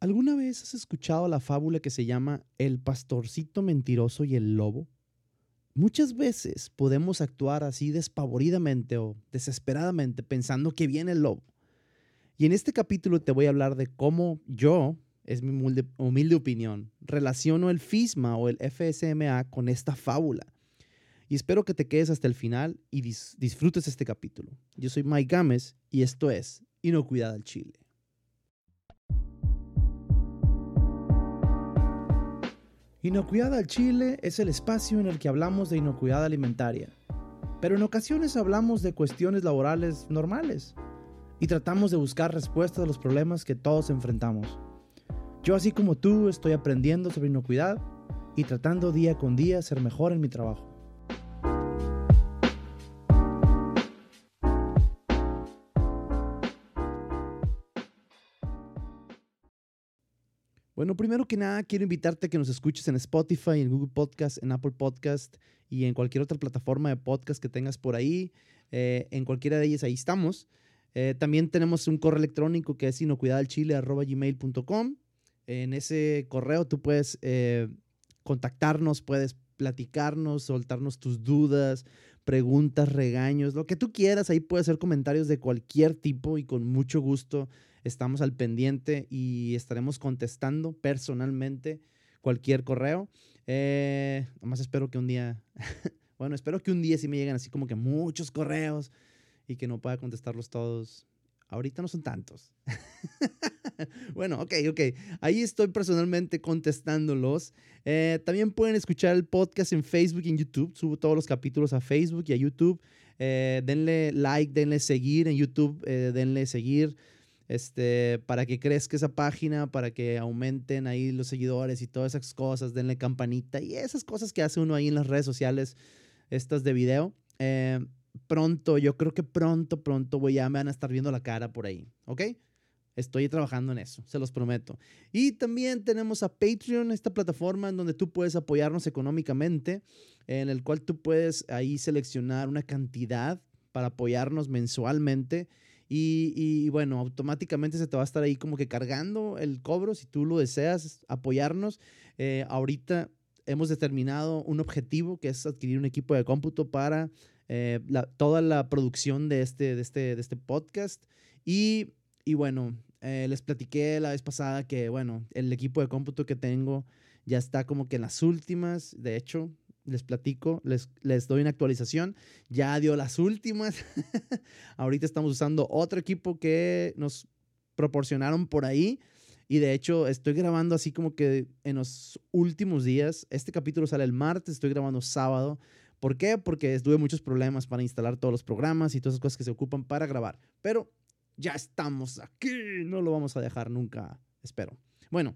¿Alguna vez has escuchado la fábula que se llama El pastorcito mentiroso y el lobo? Muchas veces podemos actuar así despavoridamente o desesperadamente pensando que viene el lobo. Y en este capítulo te voy a hablar de cómo yo, es mi humilde, opinión, relaciono el FISMA o el FSMA con esta fábula. Y espero que te quedes hasta el final y disfrutes este capítulo. Yo soy Mike Gámez y esto es Inocuidad al Chile. Inocuidad al Chile es el espacio en el que hablamos de inocuidad alimentaria, pero en ocasiones hablamos de cuestiones laborales normales y tratamos de buscar respuestas a los problemas que todos enfrentamos. Yo así como tú estoy aprendiendo sobre inocuidad y tratando día con día ser mejor en mi trabajo. Bueno, primero que nada, quiero invitarte a que nos escuches en Spotify, en Google Podcast, en Apple Podcast y en cualquier otra plataforma de podcast que tengas por ahí. Eh, en cualquiera de ellas, ahí estamos. Eh, también tenemos un correo electrónico que es inocuidadalchile.com. En ese correo tú puedes eh, contactarnos, puedes platicarnos, soltarnos tus dudas, preguntas, regaños, lo que tú quieras. Ahí puedes hacer comentarios de cualquier tipo y con mucho gusto estamos al pendiente y estaremos contestando personalmente cualquier correo. Eh, nomás espero que un día, bueno, espero que un día sí me lleguen así como que muchos correos y que no pueda contestarlos todos. Ahorita no son tantos. bueno, ok, ok. Ahí estoy personalmente contestándolos. Eh, también pueden escuchar el podcast en Facebook y en YouTube. Subo todos los capítulos a Facebook y a YouTube. Eh, denle like, denle seguir en YouTube, denle seguir este, para que crezca esa página, para que aumenten ahí los seguidores y todas esas cosas, denle campanita y esas cosas que hace uno ahí en las redes sociales, estas de video. Eh, pronto, yo creo que pronto, pronto voy, ya me van a estar viendo la cara por ahí, ¿ok? Estoy trabajando en eso, se los prometo. Y también tenemos a Patreon, esta plataforma en donde tú puedes apoyarnos económicamente, en el cual tú puedes ahí seleccionar una cantidad para apoyarnos mensualmente y, bueno, automáticamente se te va a estar ahí como que cargando el cobro si tú lo deseas apoyarnos. Eh, ahorita hemos determinado un objetivo que es adquirir un equipo de cómputo para eh, toda la producción de este, de este, de este podcast. Y, bueno, eh, les platiqué la vez pasada que, bueno, el equipo de cómputo que tengo ya está como que en las últimas. De hecho, les platico, les, les doy una actualización. Ya dio las últimas. Ahorita estamos usando otro equipo que nos proporcionaron por ahí. Y de hecho, estoy grabando así como que en los últimos días. Este capítulo sale el martes, estoy grabando sábado. ¿Por qué? Porque tuve muchos problemas para instalar todos los programas y todas esas cosas que se ocupan para grabar. Pero ya estamos aquí, no lo vamos a dejar nunca, espero. Bueno,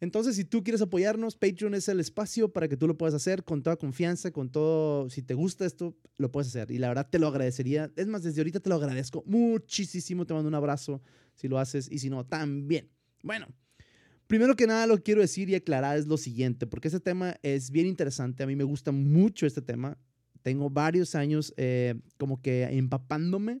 entonces, si tú quieres apoyarnos, Patreon es el espacio para que tú lo puedas hacer con toda confianza, con todo, si te gusta esto, lo puedes hacer. Y la verdad te lo agradecería. Es más, desde ahorita te lo agradezco muchísimo. Te mando un abrazo si lo haces y si no, también. Bueno, primero que nada lo quiero decir y aclarar es lo siguiente, porque este tema es bien interesante. A mí me gusta mucho este tema. Tengo varios años eh, como que empapándome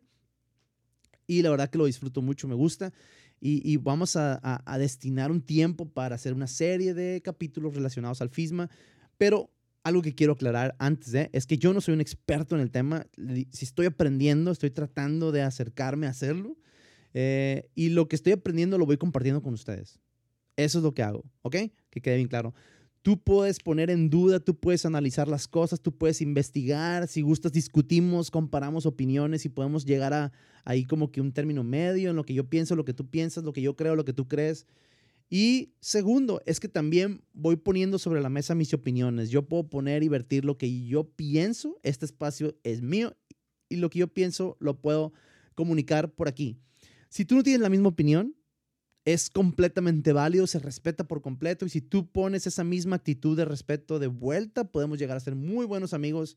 y la verdad que lo disfruto mucho, me gusta y, vamos a, destinar un tiempo para hacer una serie de capítulos relacionados al FISMA, pero algo que quiero aclarar antes es que yo no soy un experto en el tema, si estoy aprendiendo, estoy tratando de acercarme a hacerlo eh, y lo que estoy aprendiendo lo voy compartiendo con ustedes. Eso es lo que hago, ¿ok? Que quede bien claro. Tú puedes poner en duda, tú puedes analizar las cosas, tú puedes investigar, si gustas discutimos, comparamos opiniones y podemos llegar a ahí como que un término medio en lo que yo pienso, lo que tú piensas, lo que yo creo, lo que tú crees. Y segundo, es que también voy poniendo sobre la mesa mis opiniones. Yo puedo poner y vertir lo que yo pienso, este espacio es mío y lo que yo pienso lo puedo comunicar por aquí. Si tú no tienes la misma opinión, es completamente válido, se respeta por completo y si tú pones esa misma actitud de respeto de vuelta, podemos llegar a ser muy buenos amigos.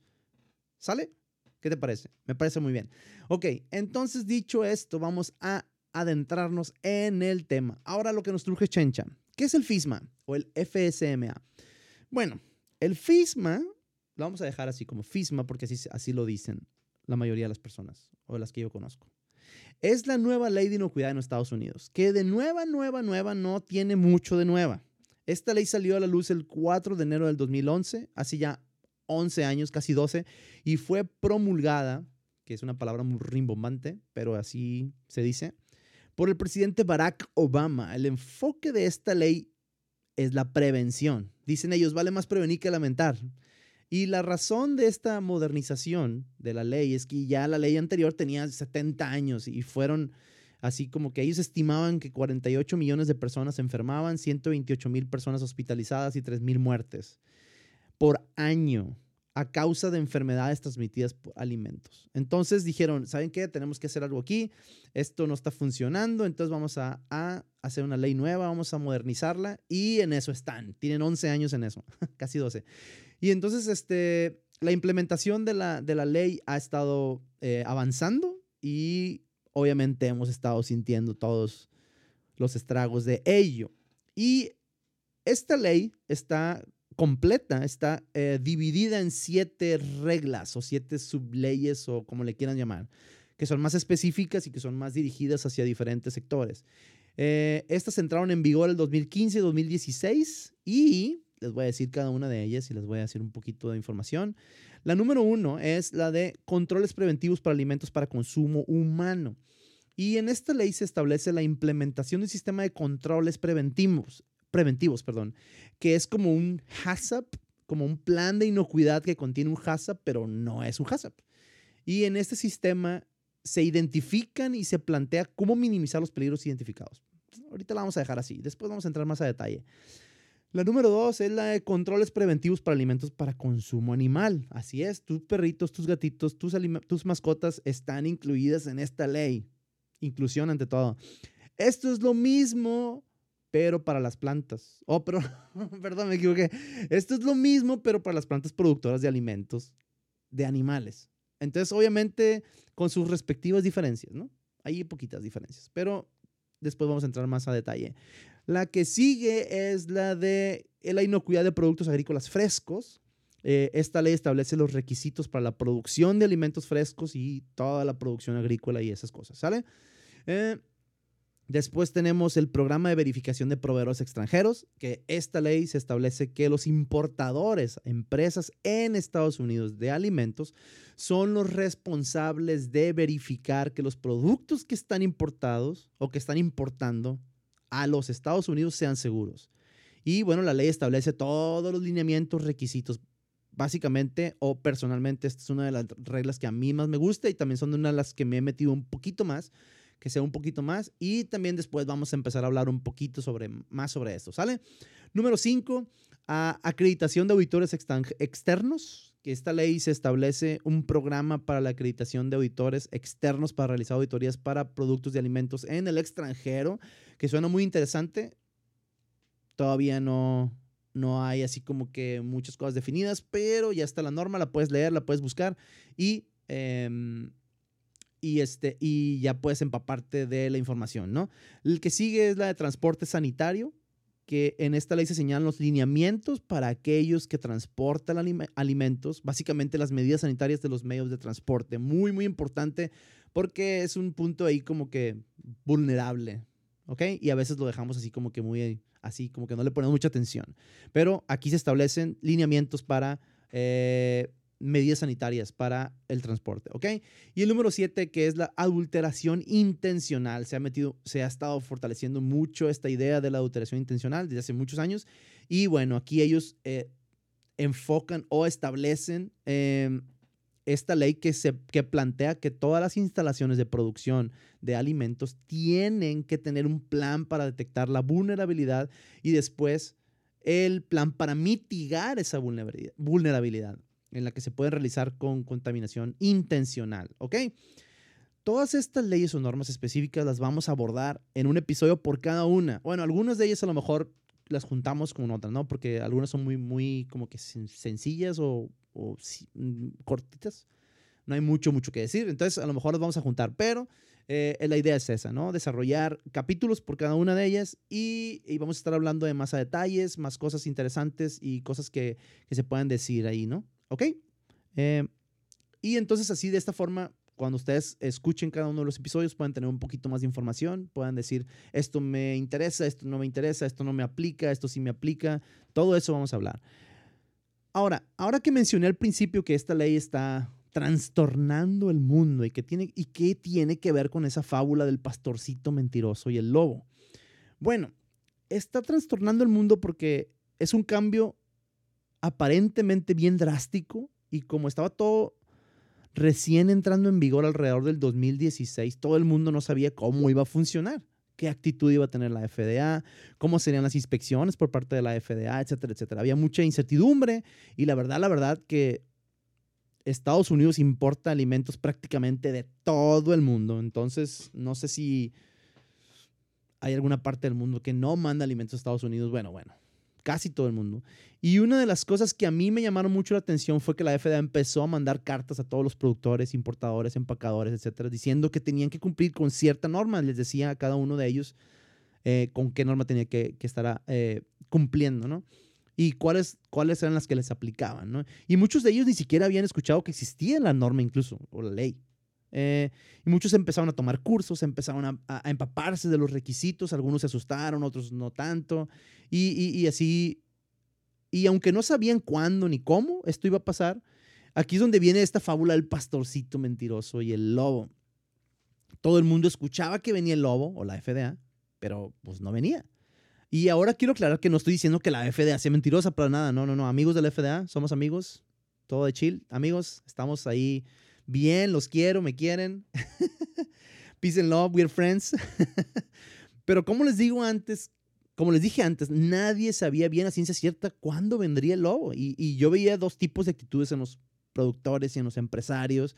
¿Sale? ¿Qué te parece? Me parece muy bien. Ok, entonces dicho esto, vamos a adentrarnos en el tema. Ahora lo que nos truje Chencha. ¿Qué es el FISMA o el FSMA? Bueno, el FISMA, lo vamos a dejar así como FISMA porque así, así lo dicen la mayoría de las personas o las que yo conozco. Es la nueva ley de inocuidad en Estados Unidos, que de nueva, nueva, nueva no tiene mucho de nueva. Esta ley salió a la luz el 4 de enero del 2011, hace ya 11 años, casi 12, y fue promulgada, que es una palabra muy rimbombante, pero así se dice, por el presidente Barack Obama. El enfoque de esta ley es la prevención. Dicen ellos, vale más prevenir que lamentar. Y la razón de esta modernización de la ley es que ya la ley anterior tenía 70 años y fueron así como que ellos estimaban que 48 millones de personas enfermaban, 128 mil personas hospitalizadas y 3 mil muertes por año a causa de enfermedades transmitidas por alimentos. Entonces dijeron, ¿saben qué? Tenemos que hacer algo aquí. Esto no está funcionando, entonces vamos a, hacer una ley nueva, vamos a modernizarla y en eso están. Tienen 11 años en eso, casi 12. Y entonces, este, la implementación de la, de la ley ha estado eh, avanzando y obviamente hemos estado sintiendo todos los estragos de ello. Y esta ley está completa, está eh, dividida en siete reglas o siete subleyes o como le quieran llamar, que son más específicas y que son más dirigidas hacia diferentes sectores. Eh, estas entraron en vigor el 2015 y 2016 y les voy a decir cada una de ellas y les voy a decir un poquito de información. La número uno es la de controles preventivos para alimentos para consumo humano. Y en esta ley se establece la implementación de un sistema de controles preventivos, preventivos, perdón, que es como un HACCP, como un plan de inocuidad que contiene un HACCP, pero no es un HACCP. Y en este sistema se identifican y se plantea cómo minimizar los peligros identificados. Ahorita la vamos a dejar así, después vamos a entrar más a detalle. La número dos es la de controles preventivos para alimentos para consumo animal. Así es, tus perritos, tus gatitos, tus, tus mascotas están incluidas en esta ley. Inclusión ante todo. Esto es lo mismo, pero para las plantas. Oh, pero, perdón, me equivoqué. Esto es lo mismo, pero para las plantas productoras de alimentos de animales. Entonces, obviamente, con sus respectivas diferencias, ¿no? Hay poquitas diferencias, pero después vamos a entrar más a detalle. La que sigue es la de la inocuidad de productos agrícolas frescos. Eh, esta ley establece los requisitos para la producción de alimentos frescos y toda la producción agrícola y esas cosas, ¿sale? Eh, después tenemos el programa de verificación de proveedores extranjeros, que esta ley se establece que los importadores, empresas en Estados Unidos de alimentos, son los responsables de verificar que los productos que están importados o que están importando a los Estados Unidos sean seguros. Y bueno, la ley establece todos los lineamientos, requisitos. Básicamente o personalmente, esta es una de las reglas que a mí más me gusta y también son una de las que me he metido un poquito más, que sea un poquito más. Y también después vamos a empezar a hablar un poquito sobre, más sobre esto, ¿sale? Número 5, acreditación de auditores externos que esta ley se establece un programa para la acreditación de auditores externos para realizar auditorías para productos de alimentos en el extranjero, que suena muy interesante. Todavía no, no hay así como que muchas cosas definidas, pero ya está la norma, la puedes leer, la puedes buscar y, em, y, este, y ya puedes empaparte de la información, ¿no? El que sigue es la de transporte sanitario que en esta ley se señalan los lineamientos para aquellos que transportan alimentos, básicamente las medidas sanitarias de los medios de transporte. Muy, muy importante porque es un punto ahí como que vulnerable, ¿ok? Y a veces lo dejamos así como que muy, así como que no le ponemos mucha atención. Pero aquí se establecen lineamientos para eh, medidas sanitarias para el transporte, ¿ok? Y el número siete, que es la adulteración intencional. Se ha metido, se ha estado fortaleciendo mucho esta idea de la adulteración intencional desde hace muchos años. Y bueno, aquí ellos eh, enfocan o establecen em, esta ley que, se, que plantea que todas las instalaciones de producción de alimentos tienen que tener un plan para detectar la vulnerabilidad y después el plan para mitigar esa vulnerabilidad en la que se puede realizar con contaminación intencional, ¿ok? Todas estas leyes o normas específicas las vamos a abordar en un episodio por cada una. Bueno, algunas de ellas a lo mejor las juntamos con otras, ¿no? Porque algunas son muy, muy como que sencillas o, mm, cortitas. No hay mucho, mucho que decir. Entonces, a lo mejor las vamos a juntar, pero eh, la idea es esa, ¿no? Desarrollar capítulos por cada una de ellas y, vamos a estar hablando de más a detalles, más cosas interesantes y cosas que, que se puedan decir ahí, ¿no? ¿Ok? Eh, y entonces así de esta forma cuando ustedes escuchen cada uno de los episodios pueden tener un poquito más de información, puedan decir, esto me interesa, esto no me interesa, esto no me aplica, esto sí me aplica, todo eso vamos a hablar. Ahora, ahora que mencioné al principio que esta ley está trastornando el mundo y que tiene, y qué tiene que ver con esa fábula del pastorcito mentiroso y el lobo. Bueno, está trastornando el mundo porque es un cambio aparentemente bien drástico y como estaba todo recién entrando en vigor alrededor del 2016, todo el mundo no sabía cómo iba a funcionar, qué actitud iba a tener la FDA, cómo serían las inspecciones por parte de la FDA, etcétera, etcétera. Había mucha incertidumbre y la verdad, la verdad que Estados Unidos importa alimentos prácticamente de todo el mundo. Entonces, no sé si hay alguna parte del mundo que no manda alimentos a Estados Unidos. Bueno, bueno, casi todo el mundo. Y una de las cosas que a mí me llamaron mucho la atención fue que la FDA empezó a mandar cartas a todos los productores, importadores, empacadores, etcétera, diciendo que tenían que cumplir con cierta norma. Les decía a cada uno de ellos eh, con qué norma tenía que, estar eh, cumpliendo, ¿no? Y cuáles, cuáles eran las que les aplicaban, ¿no? Y muchos de ellos ni siquiera habían escuchado que existía la norma incluso, o la ley. Eh, y muchos empezaron a tomar cursos, empezaron a, empaparse de los requisitos, algunos se asustaron, otros no tanto, y, y, así, y aunque no sabían cuándo ni cómo esto iba a pasar, aquí es donde viene esta fábula del pastorcito mentiroso y el lobo. Todo el mundo escuchaba que venía el lobo o la FDA, pero pues no venía. Y ahora quiero aclarar que no estoy diciendo que la FDA sea mentirosa para nada. No, no, no. Amigos de la FDA, somos amigos. Todo de chill. Amigos, estamos ahí bien, los quiero, me quieren. Peace and love, we're friends. Pero como les digo antes, como les dije antes, nadie sabía bien a ciencia cierta cuándo vendría el lobo. Y, y, yo veía dos tipos de actitudes en los productores y en los empresarios.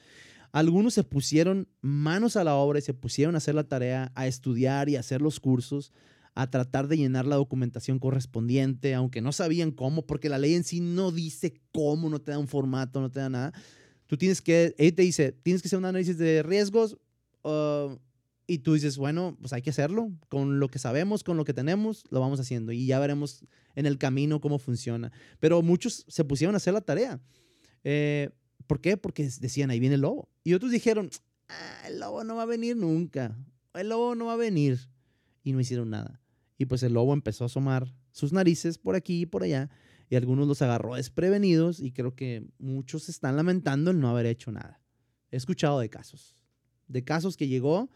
Algunos se pusieron manos a la obra y se pusieron a hacer la tarea, a estudiar y hacer los cursos, a tratar de llenar la documentación correspondiente, aunque no sabían cómo, porque la ley en sí no dice cómo, no te da un formato, no te da nada. Tú tienes que, él te dice, tienes que hacer un análisis de riesgos uh, y tú dices, bueno, pues hay que hacerlo. Con lo que sabemos, con lo que tenemos, lo vamos haciendo y ya veremos en el camino cómo funciona. Pero muchos se pusieron a hacer la tarea. Eh, ¿Por qué? Porque decían, ahí viene el lobo. Y otros dijeron, ah, el lobo no va a venir nunca. El lobo no va a venir. Y no hicieron nada. Y pues el lobo empezó a asomar sus narices por aquí y por allá y algunos los agarró desprevenidos y creo que muchos están lamentando el no haber hecho nada. He escuchado de casos, de casos que llegó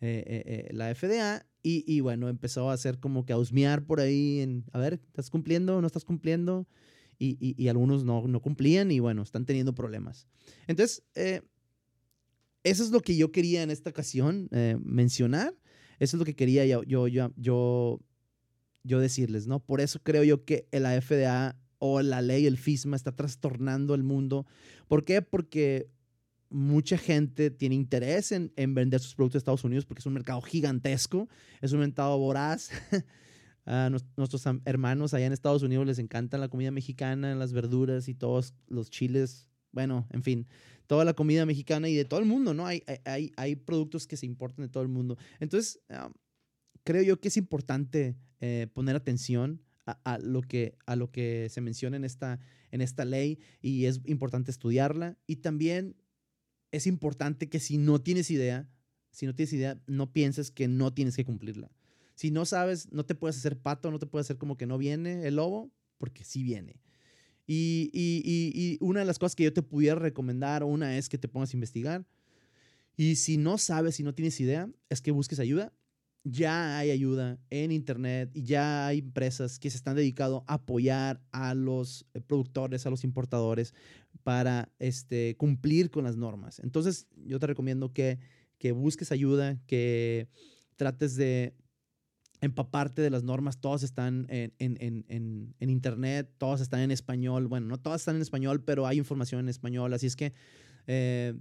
eh, eh, eh, la FDA y, y, bueno, empezó a hacer como que a husmear por ahí, en, a ver, ¿estás cumpliendo? ¿No estás cumpliendo? Y, y, y algunos no, no, cumplían y bueno, están teniendo problemas. Entonces, eso es lo que yo quería en esta ocasión mencionar. Eso es lo que quería yo, yo, yo, yo yo decirles, ¿no? Por eso creo yo que la FDA o la ley, el FISMA, está trastornando el mundo. ¿Por qué? Porque mucha gente tiene interés en, vender sus productos a Estados Unidos porque es un mercado gigantesco, es un mercado voraz. a nuestros hermanos allá en Estados Unidos les encanta la comida mexicana, las verduras y todos los chiles, bueno, en fin, toda la comida mexicana y de todo el mundo, ¿no? Hay, hay, hay productos que se importan de todo el mundo. Entonces, creo yo que es importante eh, poner atención a, lo que, a lo que se menciona en esta, en esta ley y es importante estudiarla. Y también es importante que si no tienes idea, si no tienes idea, no pienses que no tienes que cumplirla. Si no sabes, no te puedes hacer pato, no te puedes hacer como que no viene el lobo, porque sí viene. Y, y, y, una de las cosas que yo te pudiera recomendar, una es que te pongas a investigar. Y si no sabes, si no tienes idea, es que busques ayuda ya hay ayuda en Internet y ya hay empresas que se están dedicando a apoyar a los eh, productores, a los importadores para este, cumplir con las normas. Entonces, yo te recomiendo que, que busques ayuda, que trates de empaparte de las normas. Todas están en, en, en, en, Internet, todas están en español. Bueno, no todas están en español, pero hay información en español. Así es que, eh,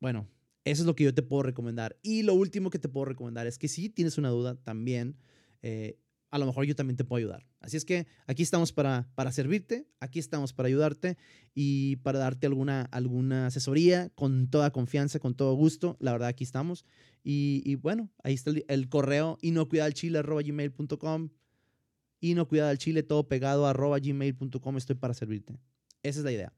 bueno, eso es lo que yo te puedo recomendar. Y lo último que te puedo recomendar es que si tienes una duda también, eh, a lo mejor yo también te puedo ayudar. Así es que aquí estamos para, para servirte, aquí estamos para ayudarte y para darte alguna, alguna asesoría con toda confianza, con todo gusto. La verdad, aquí estamos. Y, y bueno, ahí está el, correo inocuidadalchile.com. Inocuidadalchile, todo pegado. Estoy para servirte. Esa es la idea.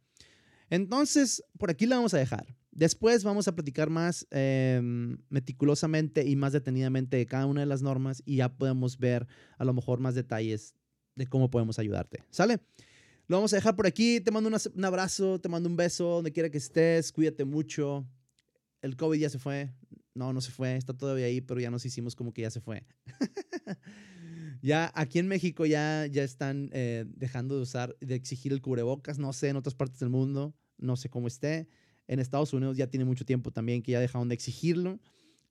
Entonces, por aquí la vamos a dejar. Después vamos a platicar más em, meticulosamente y más detenidamente de cada una de las normas y ya podemos ver a lo mejor más detalles de cómo podemos ayudarte. ¿Sale? Lo vamos a dejar por aquí. Te mando un abrazo, te mando un beso, donde quiera que estés. Cuídate mucho. El COVID ya se fue. No, no se fue. Está todavía ahí, pero ya nos hicimos como que ya se fue. ya aquí en México ya, ya están eh, dejando de usar, de exigir el cubrebocas. No sé en otras partes del mundo. No sé cómo esté. En Estados Unidos ya tiene mucho tiempo también que ya dejaron de exigirlo.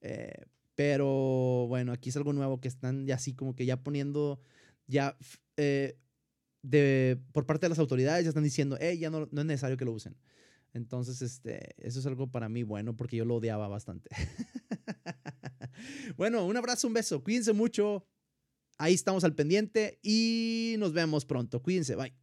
Eh, pero bueno, aquí es algo nuevo que están ya así como que ya poniendo, ya eh, de, por parte de las autoridades ya están diciendo, hey, ya no, no es necesario que lo usen. Entonces, este, eso es algo para mí bueno porque yo lo odiaba bastante. bueno, un abrazo, un beso. Cuídense mucho. Ahí estamos al pendiente y nos vemos pronto. Cuídense. Bye.